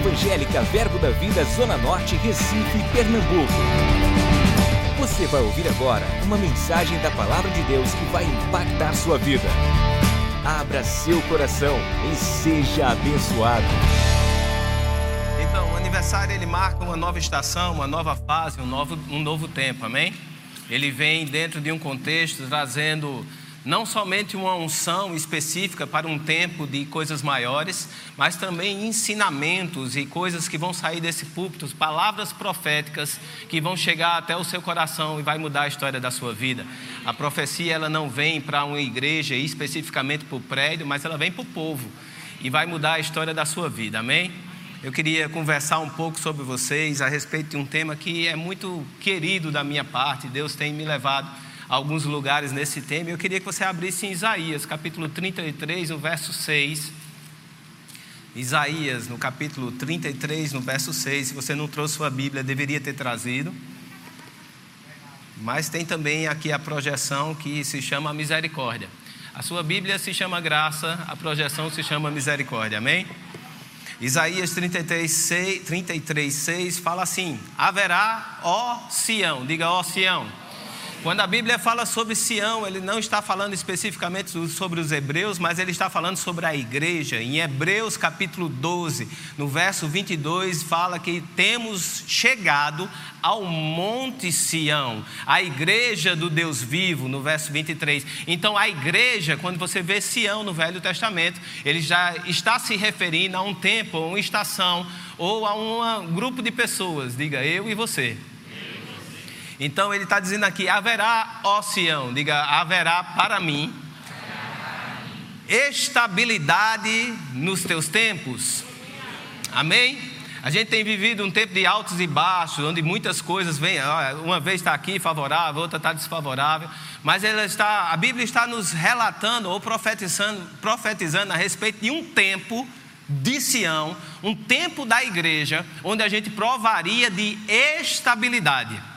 Evangélica Verbo da Vida Zona Norte, Recife, Pernambuco. Você vai ouvir agora uma mensagem da Palavra de Deus que vai impactar sua vida. Abra seu coração e seja abençoado. Então, o aniversário ele marca uma nova estação, uma nova fase, um novo, um novo tempo, amém? Ele vem dentro de um contexto trazendo não somente uma unção específica para um tempo de coisas maiores, mas também ensinamentos e coisas que vão sair desse púlpito, palavras proféticas que vão chegar até o seu coração e vai mudar a história da sua vida. A profecia ela não vem para uma igreja especificamente para o prédio, mas ela vem para o povo e vai mudar a história da sua vida. Amém? Eu queria conversar um pouco sobre vocês a respeito de um tema que é muito querido da minha parte. Deus tem me levado alguns lugares nesse tema. Eu queria que você abrisse em Isaías, capítulo 33, no verso 6. Isaías, no capítulo 33, no verso 6. Se você não trouxe sua Bíblia, deveria ter trazido. Mas tem também aqui a projeção que se chama misericórdia. A sua Bíblia se chama graça, a projeção se chama misericórdia. Amém? Isaías 33, 6, 33, 6 fala assim: Haverá, ó Sião, diga ó Sião quando a Bíblia fala sobre Sião, ele não está falando especificamente sobre os hebreus, mas ele está falando sobre a igreja. Em Hebreus capítulo 12, no verso 22, fala que temos chegado ao Monte Sião, a igreja do Deus vivo, no verso 23. Então, a igreja, quando você vê Sião no Velho Testamento, ele já está se referindo a um tempo, a uma estação ou a um grupo de pessoas, diga eu e você. Então ele está dizendo aqui: haverá, ó Sião, diga, haverá para mim estabilidade nos teus tempos. Amém? A gente tem vivido um tempo de altos e baixos, onde muitas coisas vêm, uma vez está aqui favorável, outra está desfavorável, mas ela está, a Bíblia está nos relatando ou profetizando, profetizando a respeito de um tempo de Sião, um tempo da igreja, onde a gente provaria de estabilidade.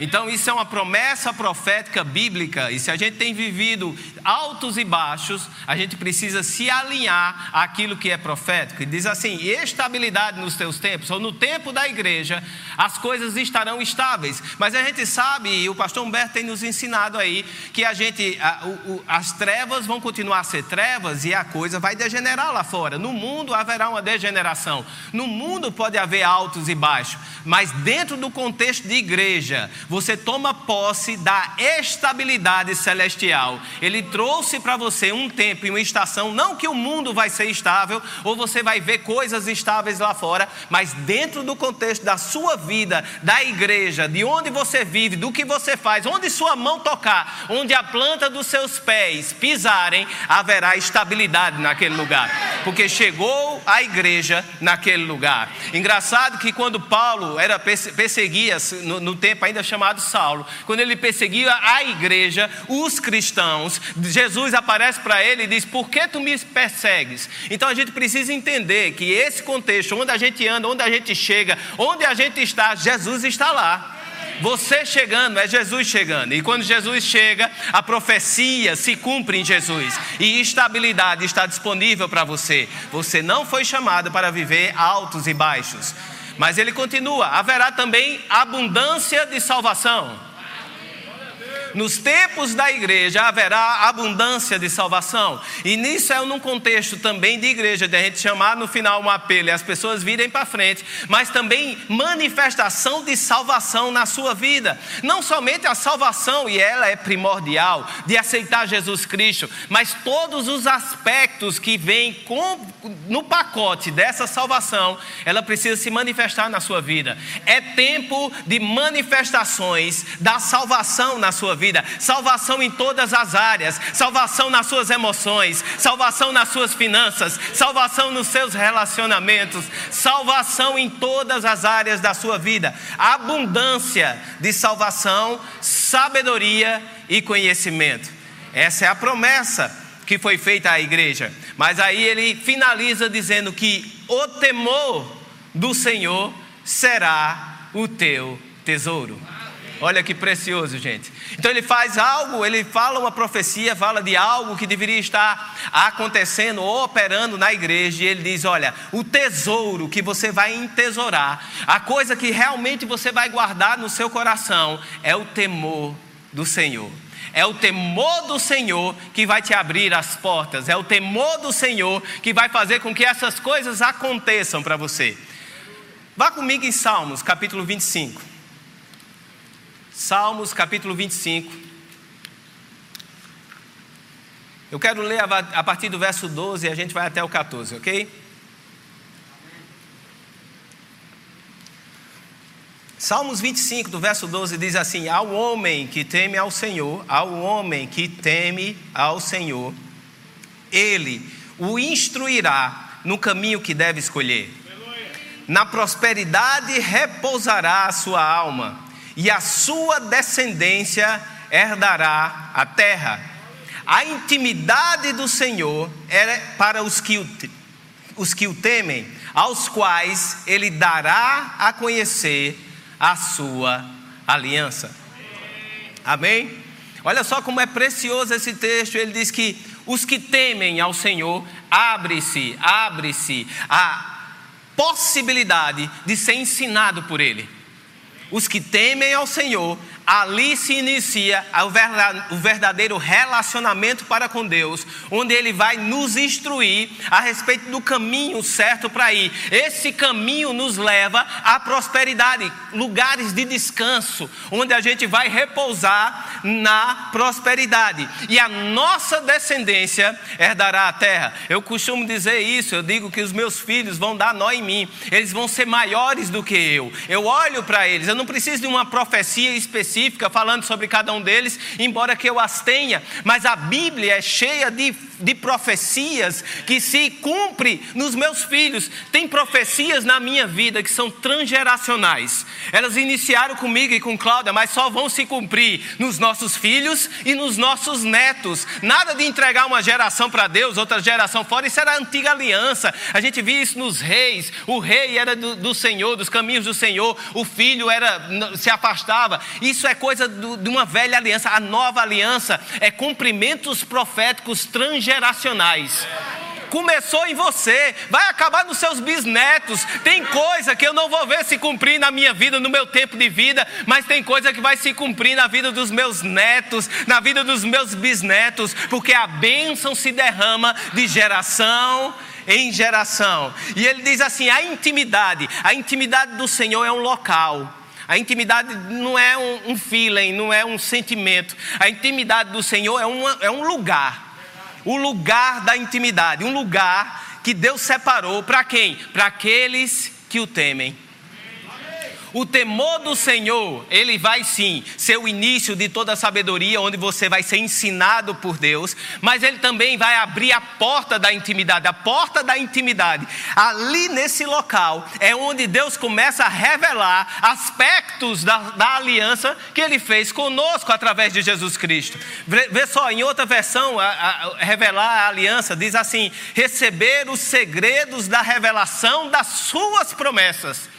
Então, isso é uma promessa profética bíblica, e se a gente tem vivido altos e baixos, a gente precisa se alinhar àquilo que é profético. E diz assim: estabilidade nos teus tempos, ou no tempo da igreja, as coisas estarão estáveis. Mas a gente sabe, e o pastor Humberto tem nos ensinado aí, que a gente, a, o, as trevas vão continuar a ser trevas e a coisa vai degenerar lá fora. No mundo haverá uma degeneração. No mundo pode haver altos e baixos, mas dentro do contexto de igreja, você toma posse da estabilidade celestial. Ele trouxe para você um tempo e uma estação, não que o mundo vai ser estável ou você vai ver coisas estáveis lá fora, mas dentro do contexto da sua vida, da igreja, de onde você vive, do que você faz, onde sua mão tocar, onde a planta dos seus pés pisarem, haverá estabilidade naquele lugar, porque chegou a igreja naquele lugar. Engraçado que quando Paulo era perseguia no, no tempo ainda chamado chamado Saulo, quando ele perseguia a igreja, os cristãos, Jesus aparece para ele e diz: Por que tu me persegues? Então a gente precisa entender que esse contexto, onde a gente anda, onde a gente chega, onde a gente está, Jesus está lá. Você chegando, é Jesus chegando. E quando Jesus chega, a profecia se cumpre em Jesus. E estabilidade está disponível para você. Você não foi chamado para viver altos e baixos. Mas ele continua: haverá também abundância de salvação. Nos tempos da igreja haverá abundância de salvação. E nisso é num contexto também de igreja, de a gente chamar no final um apelo e as pessoas virem para frente, mas também manifestação de salvação na sua vida. Não somente a salvação, e ela é primordial, de aceitar Jesus Cristo, mas todos os aspectos que vêm com, no pacote dessa salvação, ela precisa se manifestar na sua vida. É tempo de manifestações da salvação na sua vida, salvação em todas as áreas, salvação nas suas emoções, salvação nas suas finanças, salvação nos seus relacionamentos, salvação em todas as áreas da sua vida, abundância de salvação, sabedoria e conhecimento. Essa é a promessa que foi feita à igreja. Mas aí ele finaliza dizendo que o temor do Senhor será o teu tesouro. Olha que precioso, gente. Então ele faz algo, ele fala uma profecia, fala de algo que deveria estar acontecendo ou operando na igreja, e ele diz: Olha, o tesouro que você vai entesourar, a coisa que realmente você vai guardar no seu coração, é o temor do Senhor. É o temor do Senhor que vai te abrir as portas, é o temor do Senhor que vai fazer com que essas coisas aconteçam para você. Vá comigo em Salmos, capítulo 25. Salmos, capítulo 25. Eu quero ler a partir do verso 12 e a gente vai até o 14, ok? Salmos 25, do verso 12, diz assim: Ao homem que teme ao Senhor, ao homem que teme ao Senhor, ele o instruirá no caminho que deve escolher. Na prosperidade repousará a sua alma, e a sua descendência herdará a terra. A intimidade do Senhor é para os que o, os que o temem, aos quais ele dará a conhecer a sua aliança. Amém? Olha só como é precioso esse texto. Ele diz que os que temem ao Senhor, abre-se, abre-se a possibilidade de ser ensinado por Ele. Os que temem ao Senhor, ali se inicia o verdadeiro relacionamento para com Deus, onde Ele vai nos instruir a respeito do caminho certo para ir. Esse caminho nos leva à prosperidade, lugares de descanso, onde a gente vai repousar na prosperidade. E a nossa descendência herdará a terra. Eu costumo dizer isso, eu digo que os meus filhos vão dar nó em mim, eles vão ser maiores do que eu. Eu olho para eles, eu não preciso de uma profecia específica específica falando sobre cada um deles, embora que eu as tenha, mas a Bíblia é cheia de, de profecias que se cumpre nos meus filhos. Tem profecias na minha vida que são transgeracionais. Elas iniciaram comigo e com Cláudia, mas só vão se cumprir nos nossos filhos e nos nossos netos. Nada de entregar uma geração para Deus, outra geração fora. Isso era a antiga aliança. A gente via isso nos reis. O rei era do, do Senhor, dos caminhos do Senhor. O filho era se afastava. Isso é coisa do, de uma velha aliança. A nova aliança é cumprimentos proféticos transgeracionais. Começou em você, vai acabar nos seus bisnetos. Tem coisa que eu não vou ver se cumprir na minha vida, no meu tempo de vida, mas tem coisa que vai se cumprir na vida dos meus netos, na vida dos meus bisnetos, porque a bênção se derrama de geração em geração. E ele diz assim: a intimidade, a intimidade do Senhor é um local. A intimidade não é um, um feeling, não é um sentimento. A intimidade do Senhor é, uma, é um lugar. O lugar da intimidade. Um lugar que Deus separou para quem? Para aqueles que o temem. O temor do Senhor, ele vai sim ser o início de toda a sabedoria, onde você vai ser ensinado por Deus, mas ele também vai abrir a porta da intimidade, a porta da intimidade. Ali nesse local é onde Deus começa a revelar aspectos da, da aliança que ele fez conosco através de Jesus Cristo. Vê só, em outra versão, a, a, revelar a aliança diz assim: receber os segredos da revelação das suas promessas.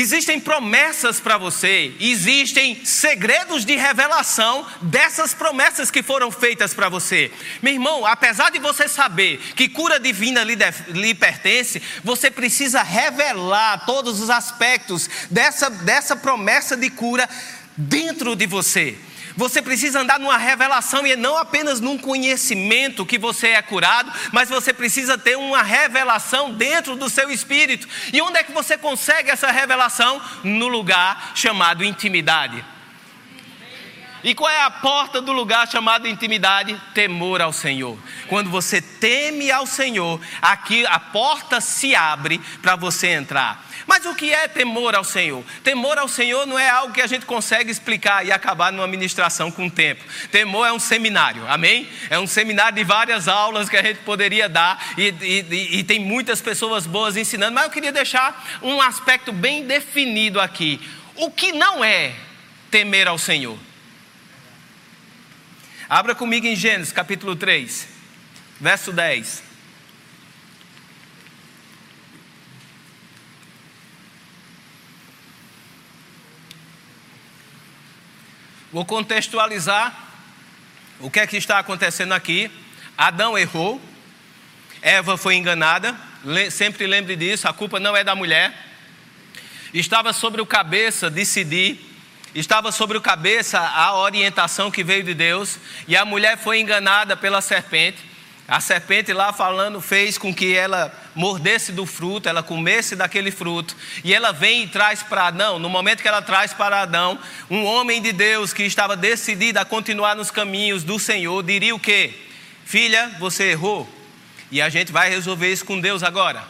Existem promessas para você, existem segredos de revelação dessas promessas que foram feitas para você. Meu irmão, apesar de você saber que cura divina lhe, lhe, pertence, você precisa revelar todos os aspectos dessa, dessa promessa de cura dentro de você. Você precisa andar numa revelação e não apenas num conhecimento que você é curado, mas você precisa ter uma revelação dentro do seu espírito. E onde é que você consegue essa revelação? No lugar chamado intimidade. E qual é a porta do lugar chamado intimidade? Temor ao Senhor. Quando você teme ao Senhor, aqui a porta se abre para você entrar. Mas o que é temor ao Senhor? Temor ao Senhor não é algo que a gente consegue explicar e acabar numa ministração com o tempo. Temor é um seminário, amém? É um seminário de várias aulas que a gente poderia dar e, e, e tem muitas pessoas boas ensinando, mas eu queria deixar um aspecto bem definido aqui. O que não é temer ao Senhor? Abra comigo em Gênesis capítulo 3, verso 10. Vou contextualizar o que é que está acontecendo aqui. Adão errou, Eva foi enganada, sempre lembre disso, a culpa não é da mulher. Estava sobre o cabeça decidir, estava sobre o cabeça a orientação que veio de Deus, e a mulher foi enganada pela serpente. A serpente lá falando fez com que ela mordesse do fruto, ela comesse daquele fruto, e ela vem e traz para Adão, no momento que ela traz para Adão, um homem de Deus que estava decidido a continuar nos caminhos do Senhor, diria o quê? Filha, você errou, e a gente vai resolver isso com Deus agora.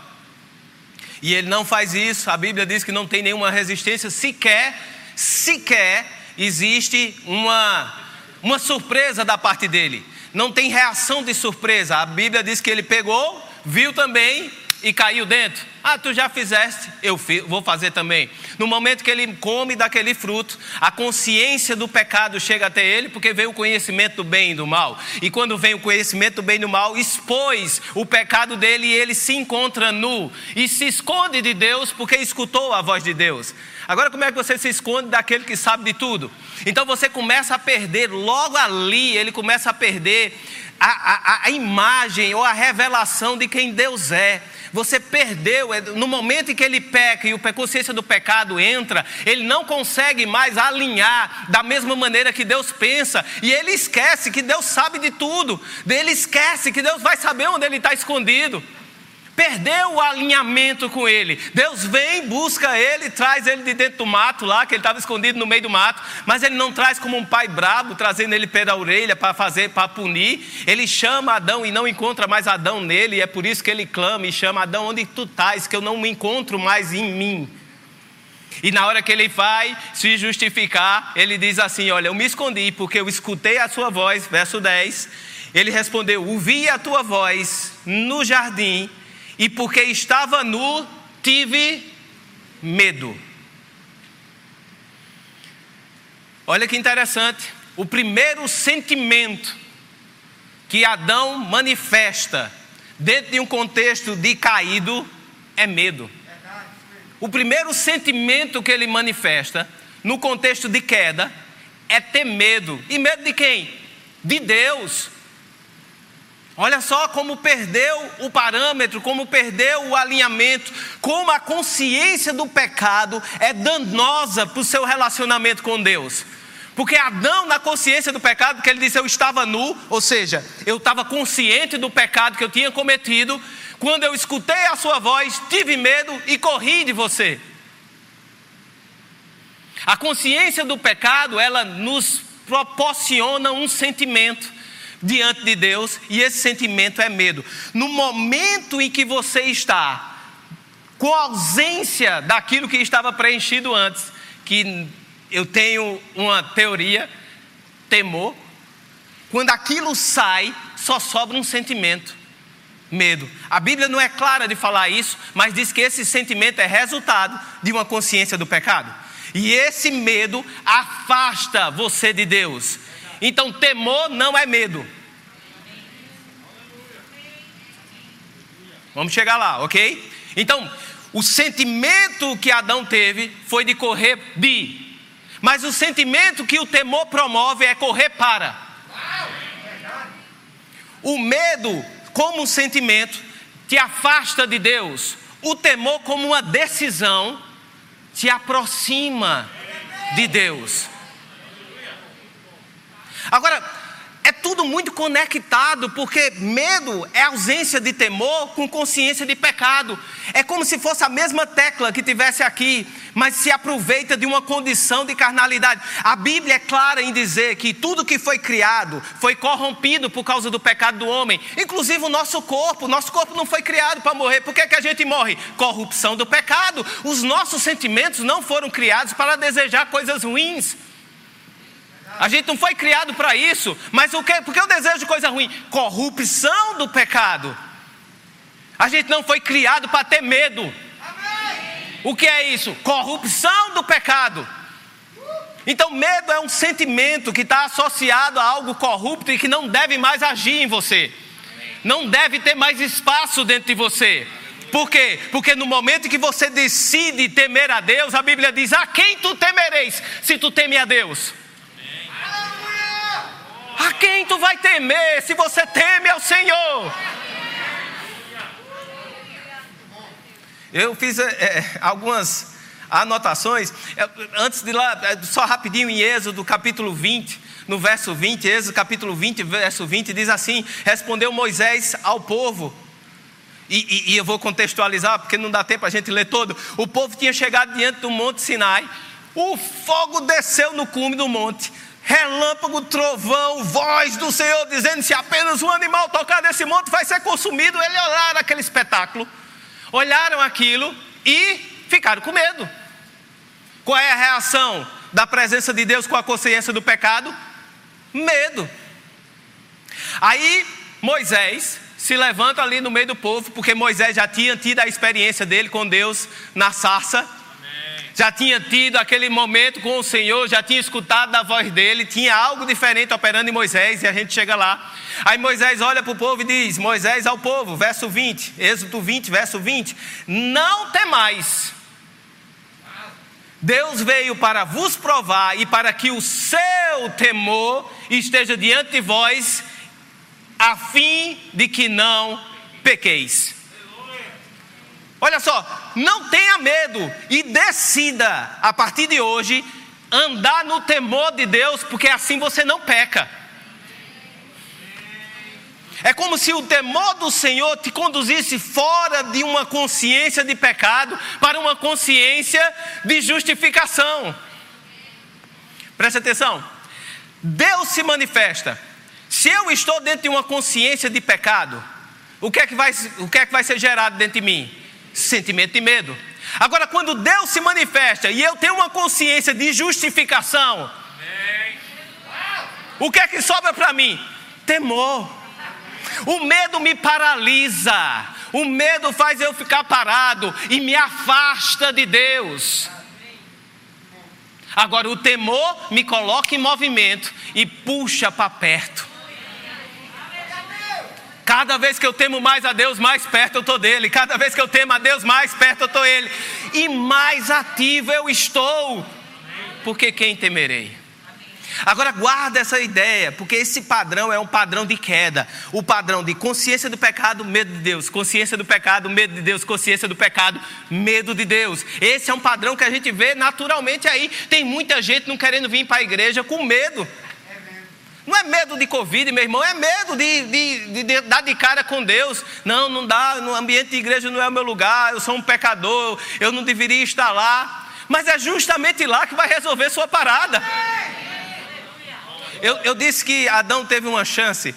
E ele não faz isso, a Bíblia diz que não tem nenhuma resistência, sequer, sequer existe uma, uma surpresa da parte dele não tem reação de surpresa. A Bíblia diz que ele pegou, viu também e caiu dentro. Ah, tu já fizeste, eu vou fazer também. No momento que ele come daquele fruto, a consciência do pecado chega até ele, porque vem o conhecimento do bem e do mal. E quando vem o conhecimento do bem e do mal, expôs o pecado dele e ele se encontra nu e se esconde de Deus porque escutou a voz de Deus. Agora, como é que você se esconde daquele que sabe de tudo? Então você começa a perder, logo ali, ele começa a perder a, a, a imagem ou a revelação de quem Deus é. Você perdeu, é, no momento em que ele peca e a consciência do pecado entra, ele não consegue mais alinhar da mesma maneira que Deus pensa, e ele esquece que Deus sabe de tudo, ele esquece que Deus vai saber onde ele está escondido perdeu o alinhamento com ele. Deus vem, busca ele, traz ele de dentro do mato lá, que ele estava escondido no meio do mato, mas ele não traz como um pai brabo, trazendo ele pela orelha para fazer, para punir. Ele chama Adão e não encontra mais Adão nele, e é por isso que ele clama e chama Adão, onde tu estás, que eu não me encontro mais em mim. E na hora que ele vai se justificar, ele diz assim: Olha, eu me escondi porque eu escutei a sua voz, verso 10. Ele respondeu: Ouvi a tua voz no jardim e porque estava nu, tive medo. Olha que interessante. O primeiro sentimento que Adão manifesta dentro de um contexto de caído é medo. O primeiro sentimento que ele manifesta no contexto de queda é ter medo. E medo de quem? De Deus. Olha só como perdeu o parâmetro, como perdeu o alinhamento, como a consciência do pecado é danosa para o seu relacionamento com Deus. Porque Adão, na consciência do pecado, que ele disse eu estava nu, ou seja, eu estava consciente do pecado que eu tinha cometido, quando eu escutei a sua voz, tive medo e corri de você. A consciência do pecado, ela nos proporciona um sentimento diante de Deus e esse sentimento é medo. No momento em que você está com ausência daquilo que estava preenchido antes, que eu tenho uma teoria, temor, quando aquilo sai, só sobra um sentimento, medo. A Bíblia não é clara de falar isso, mas diz que esse sentimento é resultado de uma consciência do pecado. E esse medo afasta você de Deus. Então, temor não é medo. Vamos chegar lá, ok? Então, o sentimento que Adão teve foi de correr de, mas o sentimento que o temor promove é correr para. O medo, como um sentimento, te afasta de Deus. O temor, como uma decisão, te aproxima de Deus. Agora, é tudo muito conectado, porque medo é ausência de temor com consciência de pecado. É como se fosse a mesma tecla que tivesse aqui, mas se aproveita de uma condição de carnalidade. A Bíblia é clara em dizer que tudo que foi criado foi corrompido por causa do pecado do homem, inclusive o nosso corpo. Nosso corpo não foi criado para morrer. Por que, que a gente morre? Corrupção do pecado. Os nossos sentimentos não foram criados para desejar coisas ruins. A gente não foi criado para isso, mas o que? Porque eu desejo coisa ruim? Corrupção do pecado. A gente não foi criado para ter medo. O que é isso? Corrupção do pecado. Então, medo é um sentimento que está associado a algo corrupto e que não deve mais agir em você, não deve ter mais espaço dentro de você. Por quê? Porque no momento que você decide temer a Deus, a Bíblia diz: A quem tu temereis se tu teme a Deus? Quem tu vai temer se você teme ao Senhor? Eu fiz é, algumas anotações. Antes de lá, só rapidinho em Êxodo capítulo 20, no verso 20, Êxodo capítulo 20, verso 20, diz assim: Respondeu Moisés ao povo. E, e, e eu vou contextualizar, porque não dá tempo a gente ler todo. O povo tinha chegado diante do monte Sinai, o fogo desceu no cume do monte, relâmpago, trovão, voz do Senhor dizendo: se apenas um animal tocar nesse monte vai ser consumido. Ele olharam aquele espetáculo, olharam aquilo e ficaram com medo. Qual é a reação da presença de Deus com a consciência do pecado? Medo. Aí Moisés se levanta ali no meio do povo, porque Moisés já tinha tido a experiência dele com Deus na sarça já tinha tido aquele momento com o Senhor, já tinha escutado a voz dele, tinha algo diferente operando em Moisés, e a gente chega lá. Aí Moisés olha para o povo e diz: Moisés ao povo, verso 20, Êxodo 20, verso 20: Não temais. Deus veio para vos provar e para que o seu temor esteja diante de vós, a fim de que não pequeis. Olha só, não tenha medo e decida a partir de hoje andar no temor de Deus, porque assim você não peca. É como se o temor do Senhor te conduzisse fora de uma consciência de pecado para uma consciência de justificação. Preste atenção. Deus se manifesta. Se eu estou dentro de uma consciência de pecado, o que é que vai, o que é que vai ser gerado dentro de mim? Sentimento de medo. Agora, quando Deus se manifesta e eu tenho uma consciência de justificação, o que é que sobra para mim? Temor. O medo me paralisa, o medo faz eu ficar parado e me afasta de Deus. Agora, o temor me coloca em movimento e puxa para perto. Cada vez que eu temo mais a Deus, mais perto eu estou dele. Cada vez que eu temo a Deus, mais perto eu estou dele. E mais ativo eu estou. Porque quem temerei? Agora guarda essa ideia, porque esse padrão é um padrão de queda. O padrão de consciência do pecado, medo de Deus. Consciência do pecado, medo de Deus. Consciência do pecado, medo de Deus. Esse é um padrão que a gente vê naturalmente aí. Tem muita gente não querendo vir para a igreja com medo. Não é medo de Covid, meu irmão, é medo de, de, de, de, dar de cara com Deus. Não, não dá, no ambiente de igreja não é o meu lugar, eu sou um pecador, eu não deveria estar lá. Mas é justamente lá que vai resolver sua parada. Eu, eu disse que Adão teve uma chance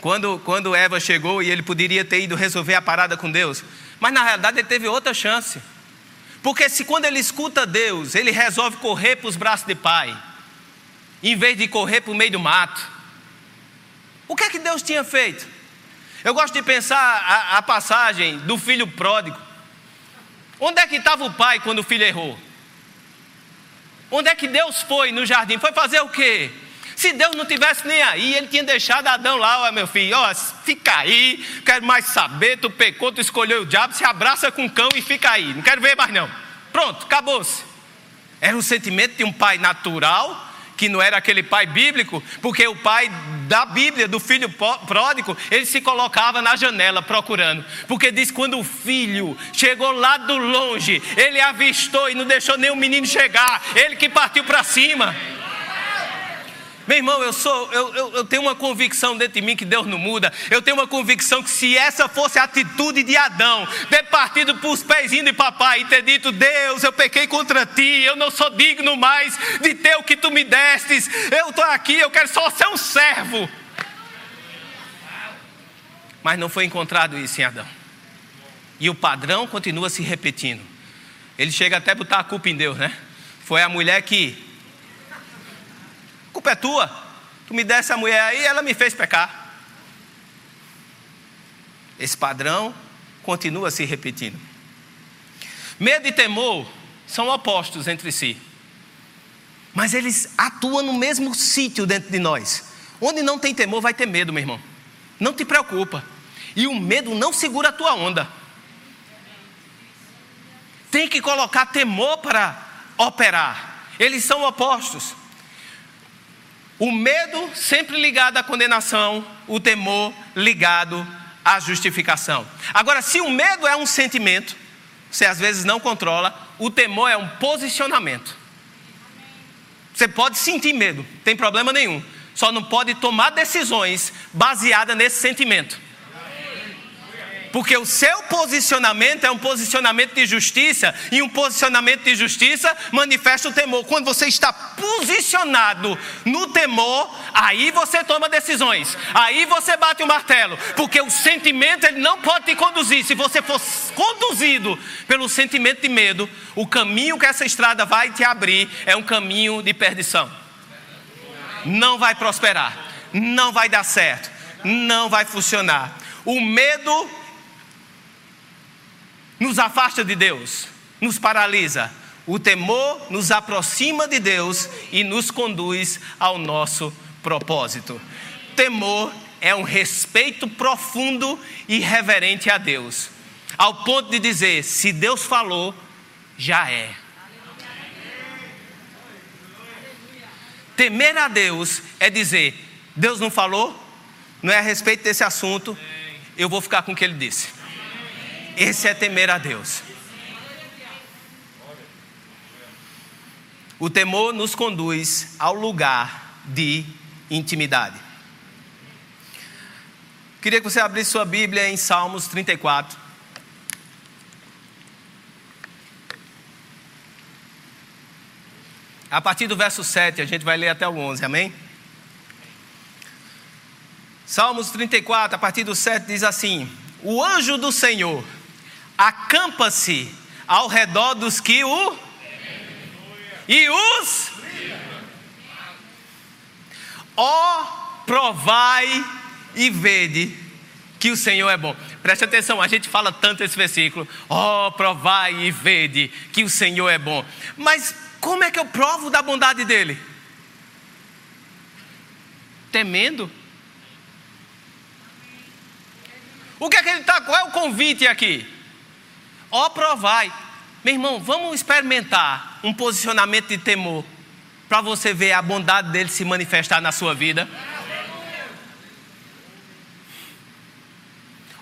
quando, quando Eva chegou e ele poderia ter ido resolver a parada com Deus. Mas na realidade ele teve outra chance. Porque se quando ele escuta Deus, ele resolve correr para os braços de pai, em vez de correr para o meio do mato, o que é que Deus tinha feito? Eu gosto de pensar a, a passagem do filho pródigo. Onde é que estava o pai quando o filho errou? Onde é que Deus foi no jardim? Foi fazer o quê? Se Deus não tivesse nem aí, ele tinha deixado Adão lá, ó, meu filho, ó, fica aí, quero mais saber, tu pecou, tu escolheu o diabo, se abraça com o cão e fica aí, não quero ver mais não. Pronto, acabou-se. Era um sentimento de um pai natural, que não era aquele pai bíblico, porque o pai da Bíblia, do filho pródigo, ele se colocava na janela procurando. Porque diz: quando o filho chegou lá do longe, ele avistou e não deixou nem o menino chegar, ele que partiu para cima. Meu irmão, eu sou, eu, eu, eu, tenho uma convicção dentro de mim que Deus não muda. Eu tenho uma convicção que se essa fosse a atitude de Adão, ter partido para os pezinhos de papai e ter dito: Deus, eu pequei contra ti, eu não sou digno mais de ter o que tu me destes. Eu estou aqui, eu quero só ser um servo. Mas não foi encontrado isso em Adão. E o padrão continua se repetindo. Ele chega até a botar a culpa em Deus, né? Foi a mulher que culpa é tua. Tu me desse a mulher aí, ela me fez pecar. Esse padrão continua se repetindo. Medo e temor são opostos entre si. Mas eles atuam no mesmo sítio dentro de nós. Onde não tem temor, vai ter medo, meu irmão. Não te preocupa. E o medo não segura a tua onda. Tem que colocar temor para operar. Eles são opostos. O medo sempre ligado à condenação, o temor ligado à justificação. Agora, se o medo é um sentimento, você às vezes não controla, o temor é um posicionamento. Você pode sentir medo, tem problema nenhum. Só não pode tomar decisões baseadas nesse sentimento. Porque o seu posicionamento é um posicionamento de justiça, e um posicionamento de justiça manifesta o temor. Quando você está posicionado no temor, aí você toma decisões, aí você bate o martelo, porque o sentimento ele não pode te conduzir. Se você for conduzido pelo sentimento de medo, o caminho que essa estrada vai te abrir é um caminho de perdição. Não vai prosperar, não vai dar certo, não vai funcionar. O medo nos afasta de Deus, nos paralisa. O temor nos aproxima de Deus e nos conduz ao nosso propósito. Temor é um respeito profundo e reverente a Deus, ao ponto de dizer: se Deus falou, já é. Temer a Deus é dizer: Deus não falou, não é a respeito desse assunto, eu vou ficar com o que ele disse. Esse é temer a Deus. O temor nos conduz ao lugar de intimidade. Queria que você abrisse sua Bíblia em Salmos 34. A partir do verso 7, a gente vai ler até o 11, amém? Salmos 34, a partir do 7, diz assim: O anjo do Senhor acampa-se ao redor dos que o e os ó provai e vede que o Senhor é bom. Preste atenção, a gente fala tanto esse versículo, ó provai e vede que o Senhor é bom. Mas como é que eu provo da bondade dele? Temendo? O que é que ele está? Qual é o convite aqui? Ó provai. Meu irmão, vamos experimentar um posicionamento de temor para você ver a bondade dele se manifestar na sua vida.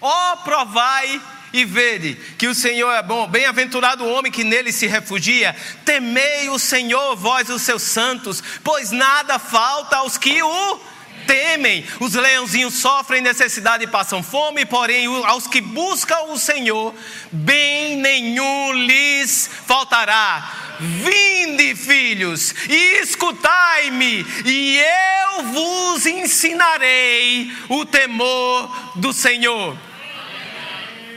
Ó provai e vede que o Senhor é bom. Bem-aventurado o homem que nele se refugia. Temei o Senhor, vós os seus santos, pois nada falta aos que o temem. Os leãozinhos sofrem necessidade e passam fome, porém aos que buscam o Senhor, bem nenhum lhes faltará. Vinde, filhos, e escutai-me, e eu vos ensinarei o temor do Senhor.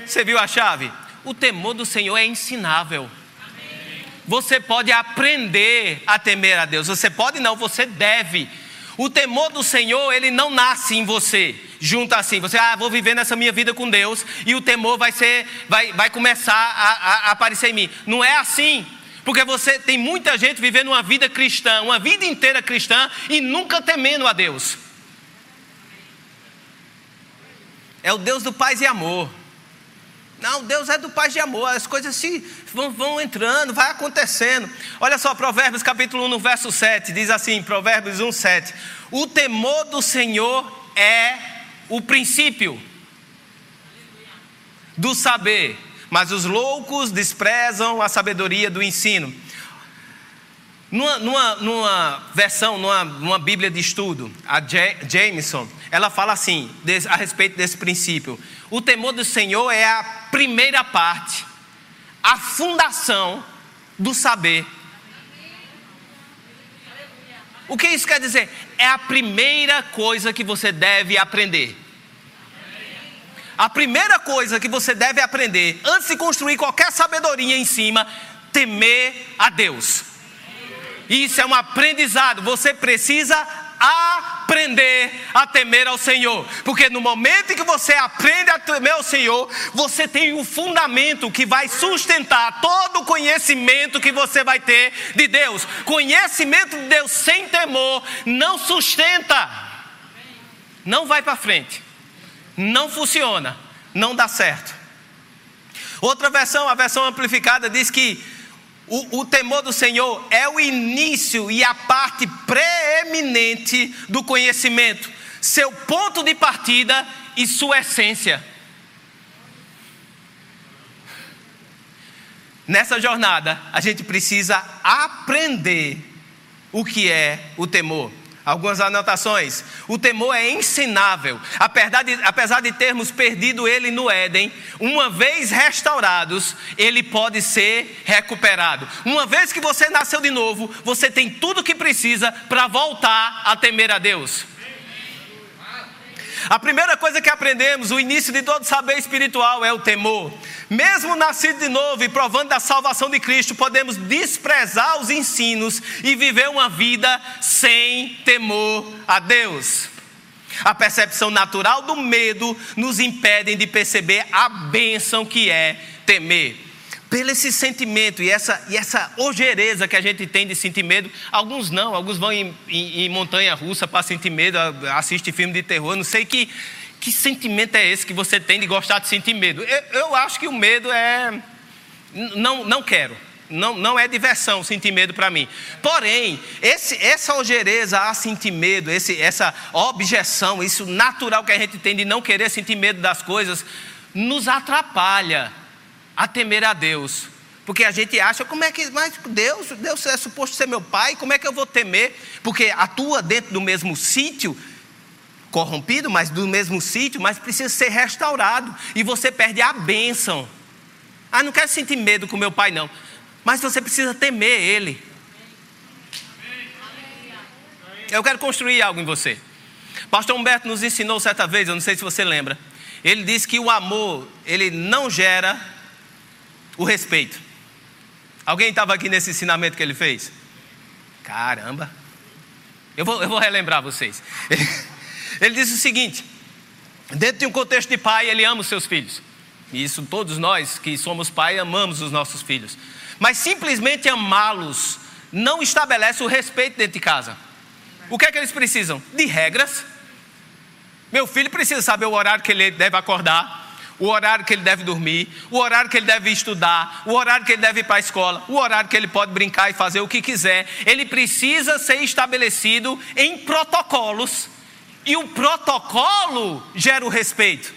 Você viu a chave? O temor do Senhor é ensinável. Você pode aprender a temer a Deus. Você pode não, você deve. O temor do Senhor, ele não nasce em você, junto assim. Você, ah, vou viver nessa minha vida com Deus e o temor vai ser, vai, vai começar a, a, a aparecer em mim. Não é assim. Porque você tem muita gente vivendo uma vida cristã, uma vida inteira cristã e nunca temendo a Deus. É o Deus do paz e amor. Não, Deus é do paz de amor, as coisas se vão, vão, entrando, vai acontecendo. Olha só, Provérbios capítulo 1, no verso 7, diz assim, Provérbios 1, 7. O temor do Senhor é o princípio do saber, mas os loucos desprezam a sabedoria do ensino. Numa, numa, numa versão, numa, numa, Bíblia de estudo, a Jameson, ela fala assim, a respeito desse princípio. O temor do Senhor é a primeira parte, a fundação do saber. O que isso quer dizer? É a primeira coisa que você deve aprender. A primeira coisa que você deve aprender, antes de construir qualquer sabedoria em cima, temer a Deus. Isso é um aprendizado. Você precisa aprender a temer ao Senhor, porque no momento em que você aprende a temer ao Senhor, você tem um fundamento que vai sustentar todo o conhecimento que você vai ter de Deus. Conhecimento de Deus sem temor não sustenta, não vai para frente, não funciona, não dá certo. Outra versão, a versão amplificada, diz que O, o, temor do Senhor é o início e a parte preeminente do conhecimento, seu ponto de partida e sua essência. Nessa jornada, a gente precisa aprender o que é o temor. Algumas anotações. O temor é ensinável. Apesar de, apesar de termos perdido ele no Éden, uma vez restaurados, ele pode ser recuperado. Uma vez que você nasceu de novo, você tem tudo o que precisa para voltar a temer a Deus. A primeira coisa que aprendemos, o início de todo saber espiritual, é o temor. Mesmo nascido de novo e provando da salvação de Cristo, podemos desprezar os ensinos e viver uma vida sem temor a Deus. A percepção natural do medo nos impede de perceber a bênção que é temer pelo esse sentimento e essa, e essa ogereza que a gente tem de sentir medo. Alguns não, alguns vão em, em, em montanha russa para sentir medo, assistem filme de terror. Não sei que, que sentimento é esse que você tem de gostar de sentir medo. Eu, eu acho que o medo é. Não, não quero. Não, não é diversão sentir medo para mim. Porém, esse, essa ogereza a sentir medo, esse, essa objeção, isso natural que a gente tem de não querer sentir medo das coisas, nos atrapalha a temer a Deus. Porque a gente acha, como é que, mas Deus, Deus é suposto ser meu pai, como é que eu vou temer? Porque atua dentro do mesmo sítio, corrompido, mas do mesmo sítio, mas precisa ser restaurado. E você perde a bênção. Ah, não quero sentir medo com meu pai, não. Mas você precisa temer ele. Eu quero construir algo em você. Pastor Humberto nos ensinou certa vez, eu não sei se você lembra. Ele disse que o amor, ele não gera o respeito. Alguém estava aqui nesse ensinamento que ele fez? Caramba! Eu vou, eu vou relembrar vocês. Ele, ele disse o seguinte: dentro de um contexto de pai, ele ama os seus filhos. E isso todos nós que somos pai amamos os nossos filhos. Mas simplesmente amá-los não estabelece o respeito dentro de casa. O que é que eles precisam? De regras. Meu filho precisa saber o horário que ele deve acordar o horário que ele deve dormir, o horário que ele deve estudar, o horário que ele deve ir para a escola, o horário que ele pode brincar e fazer o que quiser. Ele precisa ser estabelecido em protocolos. E o protocolo gera o respeito.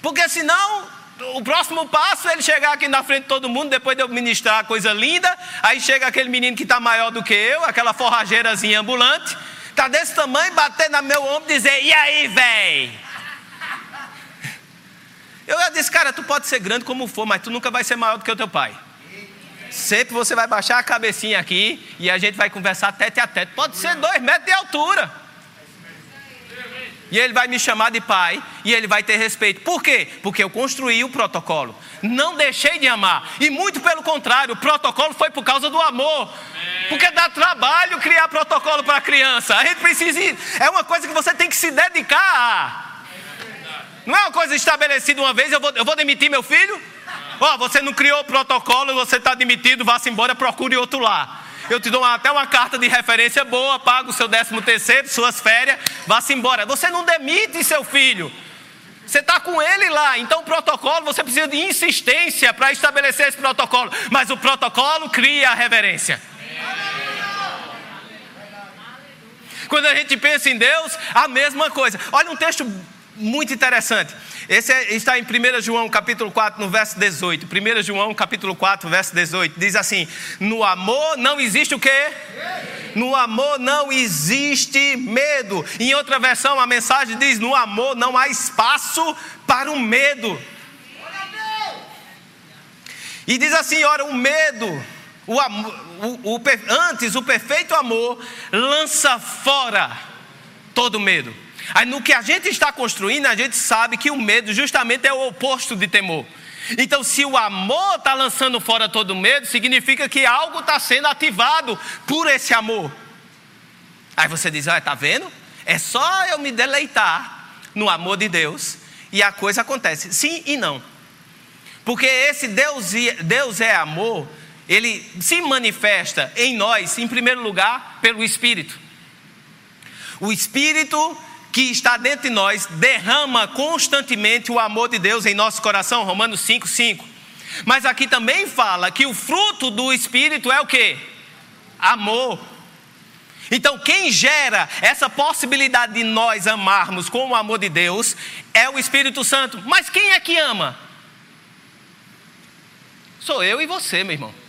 Porque senão, o próximo passo é ele chegar aqui na frente de todo mundo, depois de eu ministrar coisa linda, aí chega aquele menino que está maior do que eu, aquela forrageirazinha ambulante, Está desse tamanho, bater no meu ombro e dizer: E aí, véi? Eu disse, cara, tu pode ser grande como for, mas tu nunca vai ser maior do que o teu pai. Sempre você vai baixar a cabecinha aqui e a gente vai conversar tete a tete. Pode ser dois metros de altura. E ele vai me chamar de pai e ele vai ter respeito. Por quê? Porque eu construí o protocolo. Não deixei de amar. E muito pelo contrário, o protocolo foi por causa do amor. Porque dá trabalho criar protocolo para a criança. A gente precisa. É uma coisa que você tem que se dedicar. Não é uma coisa estabelecida uma vez, eu vou, eu vou demitir meu filho? Ó, oh, você não criou o protocolo, você está demitido, vá-se embora, procure outro lá. Eu te dou até uma carta de referência boa, pago o seu décimo terceiro, suas férias, vá-se embora. Você não demite seu filho. Você está com ele lá, então o protocolo, você precisa de insistência para estabelecer esse protocolo. Mas o protocolo cria a reverência. Quando a gente pensa em Deus, a mesma coisa. Olha um texto muito interessante. Esse é, está em 1 João capítulo 4, no verso 18. 1 João capítulo 4, verso 18. Diz assim: No amor não existe o quê? No amor não existe medo. Em outra versão, a mensagem diz: No amor não há espaço para o medo. E diz assim: ora, o medo o, o, o, antes, o perfeito amor lança fora todo medo. Aí no que a gente está construindo, a gente sabe que o medo justamente é o oposto de temor. Então, se o amor está lançando fora todo medo, significa que algo está sendo ativado por esse amor. Aí você diz: Ah, está vendo? É só eu me deleitar no amor de Deus e a coisa acontece. Sim e não. Porque esse Deus, Deus é amor, ele se manifesta em nós, em primeiro lugar, pelo Espírito. O Espírito que está dentro de nós derrama constantemente o amor de Deus em nosso coração, Romanos 5, 5. Mas aqui também fala que o fruto do Espírito é o que? Amor. Então, quem gera essa possibilidade de nós amarmos com o amor de Deus é o Espírito Santo. Mas quem é que ama? Sou eu e você, meu irmão.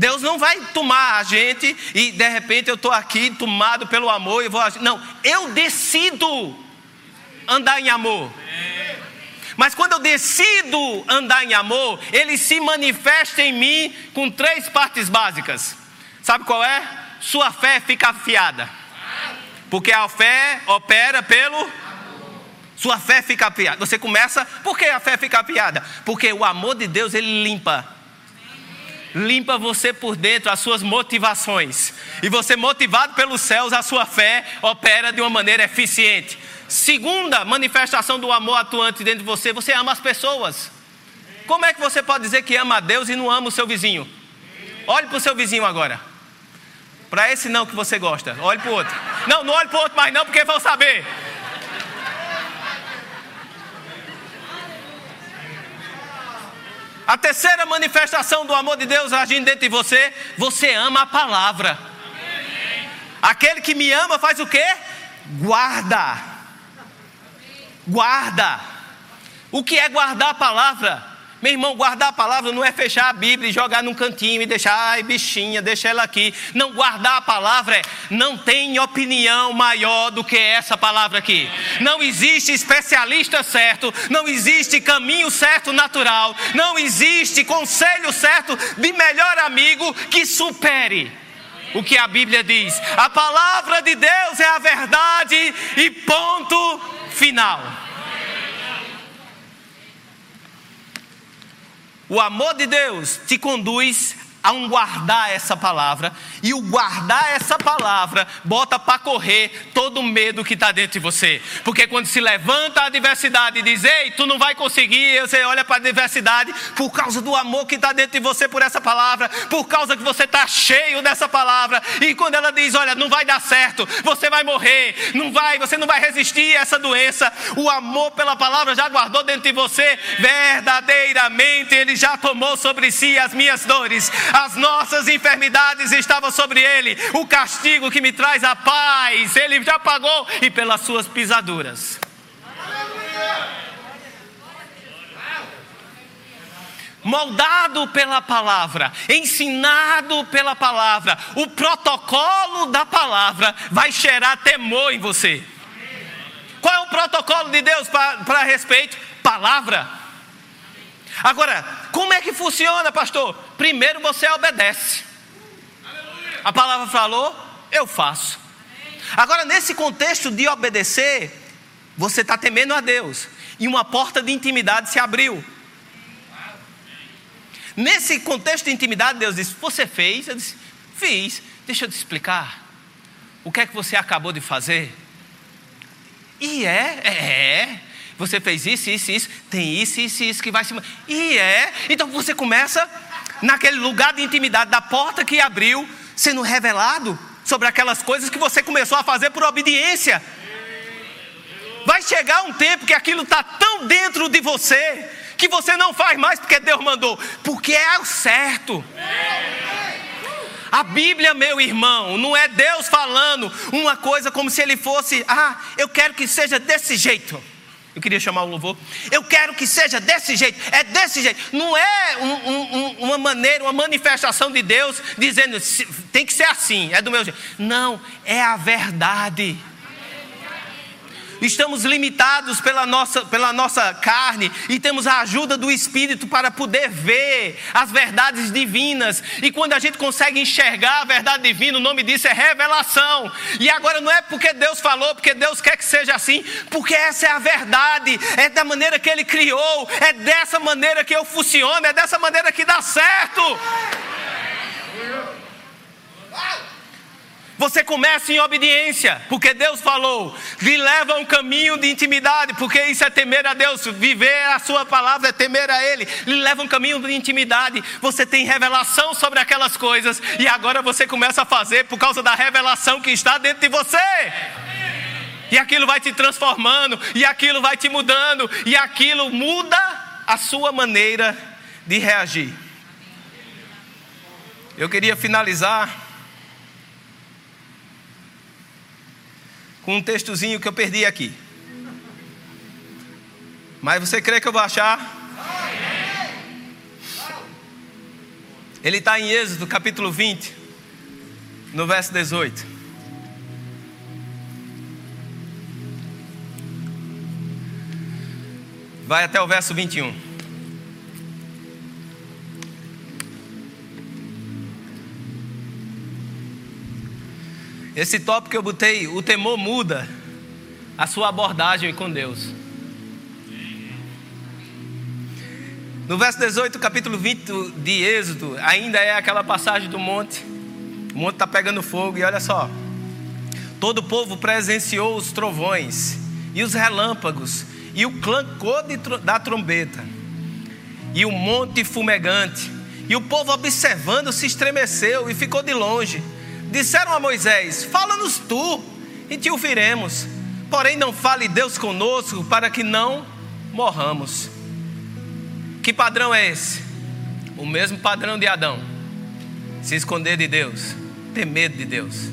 Deus não vai tomar a gente e de repente eu estou aqui tomado pelo amor e vou. Não, eu decido andar em amor. Mas quando eu decido andar em amor, ele se manifesta em mim com três partes básicas. Sabe qual é? Sua fé fica afiada. Porque a fé opera pelo sua fé fica afiada. Você começa, por que a fé fica afiada? Porque o amor de Deus ele limpa limpa você por dentro, as suas motivações. E você, motivado pelos céus, a sua fé opera de uma maneira eficiente. Segunda manifestação do amor atuante dentro de você, você ama as pessoas. Como é que você pode dizer que ama a Deus e não ama o seu vizinho? Olhe para o seu vizinho agora. Para esse não que você gosta, olhe para o outro. Não, não olhe para o outro mais não, porque vão saber. A terceira manifestação do amor de Deus agindo dentro de você, você ama a palavra. Aquele que me ama faz o quê? Guarda. Guarda. O que é guardar a palavra? Meu irmão, guardar a palavra não é fechar a Bíblia e jogar num cantinho e deixar, ai, bichinha, deixa ela aqui. Não, guardar a palavra é, não tem opinião maior do que essa palavra aqui. Não existe especialista certo, não existe caminho certo natural, não existe conselho certo de melhor amigo que supere o que a Bíblia diz. A palavra de Deus é a verdade e ponto final. O amor de Deus te conduz a um guardar essa palavra, e o guardar essa palavra bota para correr todo o medo que está dentro de você. Porque quando se levanta a adversidade e diz, ei, tu não vai conseguir, você olha para a adversidade por causa do amor que está dentro de você por essa palavra, por causa que você está cheio dessa palavra. E quando ela diz, olha, não vai dar certo, você vai morrer, não vai, você não vai resistir a essa doença. O amor pela palavra já guardou dentro de você, verdadeiramente ele já tomou sobre si as minhas dores as nossas enfermidades estavam sobre ele, o castigo que me traz a paz, ele já pagou, e pelas suas pisaduras. moldado pela palavra, ensinado pela palavra, o protocolo da palavra vai gerar temor em você. Qual é o protocolo de Deus para respeito? Palavra. Agora, como é que funciona, pastor? Primeiro você obedece. A palavra falou, eu faço. Agora, nesse contexto de obedecer, você está temendo a Deus. E uma porta de intimidade se abriu. Nesse contexto de intimidade, Deus disse: Você fez? Eu disse: Fiz. Deixa eu te explicar. O que é que você acabou de fazer? E é, é, é você fez isso, isso, isso, tem isso, isso, isso que vai se. E é. Então você começa naquele lugar de intimidade, da porta que abriu, sendo revelado sobre aquelas coisas que você começou a fazer por obediência. Vai chegar um tempo que aquilo está tão dentro de você que você não faz mais porque Deus mandou, porque é o certo. A Bíblia, meu irmão, não é Deus falando uma coisa como se ele fosse, ah, eu quero que seja desse jeito. Eu queria chamar o louvor. Eu quero que seja desse jeito, é desse jeito. Não é um, um, uma maneira, uma manifestação de Deus dizendo tem que ser assim, é do meu jeito. Não, é a verdade estamos limitados pela nossa, pela nossa carne e temos a ajuda do Espírito para poder ver as verdades divinas. E quando a gente consegue enxergar a verdade divina, o nome disso é revelação. E agora não é porque Deus falou, porque Deus quer que seja assim, porque essa é a verdade, é da maneira que Ele criou, é dessa maneira que eu funciono, é dessa maneira que dá certo. Você começa em obediência, porque Deus falou, lhe leva a um caminho de intimidade, porque isso é temer a Deus, viver a sua palavra é temer a Ele, lhe leva a um caminho de intimidade. Você tem revelação sobre aquelas coisas, e agora você começa a fazer por causa da revelação que está dentro de você. E aquilo vai te transformando, e aquilo vai te mudando, e aquilo muda a sua maneira de reagir. Eu queria finalizar com um textozinho que eu perdi aqui. Mas você crê que eu vou achar? Ele está em Êxodo capítulo 20, no verso 18. Vai até o verso 21. Esse tópico que eu botei, o temor muda a sua abordagem com Deus. No verso 18, capítulo 20 de Êxodo, ainda é aquela passagem do monte. O monte está pegando fogo e olha só. Todo o povo presenciou os trovões e os relâmpagos e o clancor da trombeta, e o monte fumegante, e o povo observando se estremeceu e ficou de longe. Disseram a Moisés: Fala-nos tu, e te ouviremos. Porém, não fale Deus conosco, para que não morramos. Que padrão é esse? O mesmo padrão de Adão: se esconder de Deus, ter medo de Deus.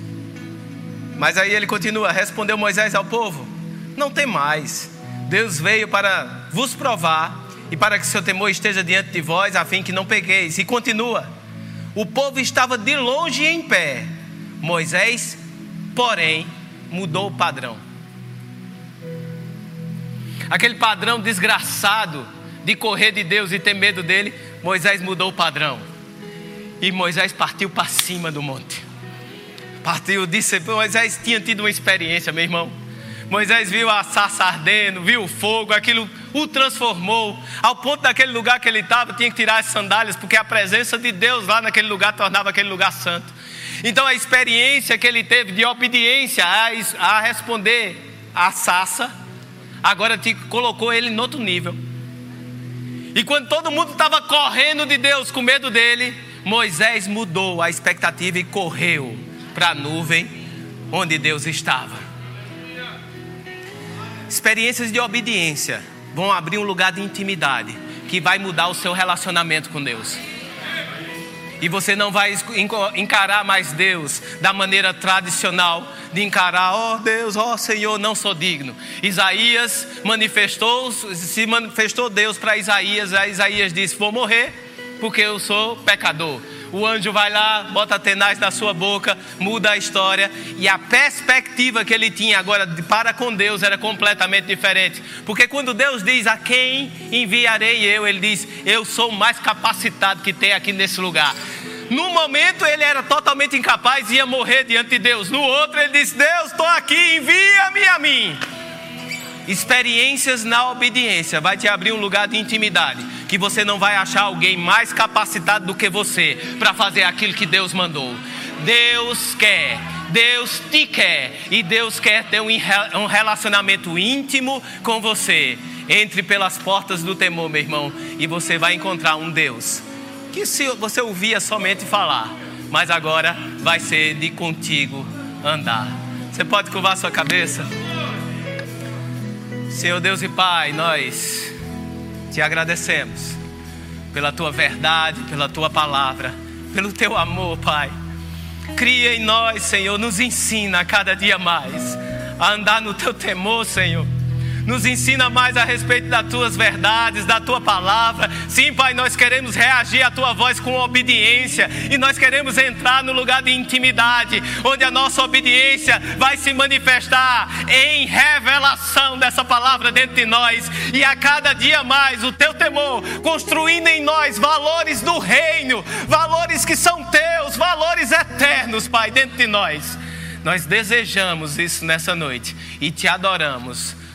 Mas aí ele continua: Respondeu Moisés ao povo: Não tem mais Deus veio para vos provar e para que seu temor esteja diante de vós, a fim que não pegueis. E continua: o povo estava de longe em pé. Moisés, porém, mudou o padrão. Aquele padrão desgraçado de correr de Deus e ter medo dele, Moisés mudou o padrão. E Moisés partiu para cima do monte. Partiu, disse, Moisés tinha tido uma experiência, meu irmão Moisés viu a sarça ardendo, viu o fogo, aquilo o transformou, ao ponto daquele lugar que ele estava, tinha que tirar as sandálias, porque a presença de Deus lá naquele lugar tornava aquele lugar santo. Então a experiência que ele teve de obediência a, a responder à sarça, agora te colocou ele em outro nível. E quando todo mundo estava correndo de Deus com medo dele, Moisés mudou a expectativa e correu para a nuvem onde Deus estava. Experiências de obediência vão abrir um lugar de intimidade que vai mudar o seu relacionamento com Deus. E você não vai encarar mais Deus da maneira tradicional de encarar, ó oh Deus, ó oh Senhor, não sou digno. Isaías manifestou, se manifestou Deus para Isaías, a Isaías disse: Vou morrer porque eu sou pecador o anjo vai lá, bota tenaz na sua boca, muda a história e a perspectiva que ele tinha agora para com Deus era completamente diferente. Porque quando Deus diz a quem enviarei eu, ele diz: Eu sou o mais capacitado que tem aqui nesse lugar. No momento ele era totalmente incapaz e ia morrer diante de Deus. No outro ele disse: Deus, estou aqui, envia-me a mim. Experiências na obediência vai te abrir um lugar de intimidade, que você não vai achar alguém mais capacitado do que você para fazer aquilo que Deus mandou. Deus quer, Deus te quer e Deus quer ter um relacionamento íntimo com você. Entre pelas portas do temor, meu irmão, e você vai encontrar um Deus que se você ouvia somente falar, mas agora vai ser de contigo andar. Você pode curvar sua cabeça? Senhor Deus e Pai, nós te agradecemos pela tua verdade, pela tua palavra, pelo teu amor, Pai. Cria em nós, Senhor, nos ensina a cada dia mais a andar no teu temor, Senhor nos ensina mais a respeito das tuas verdades, da tua palavra. Sim, Pai, nós queremos reagir à tua voz com obediência e nós queremos entrar no lugar de intimidade, onde a nossa obediência vai se manifestar em revelação dessa palavra dentro de nós e a cada dia mais o teu temor construindo em nós valores do reino, valores que são teus, valores eternos, Pai, dentro de nós. Nós desejamos isso nessa noite e te adoramos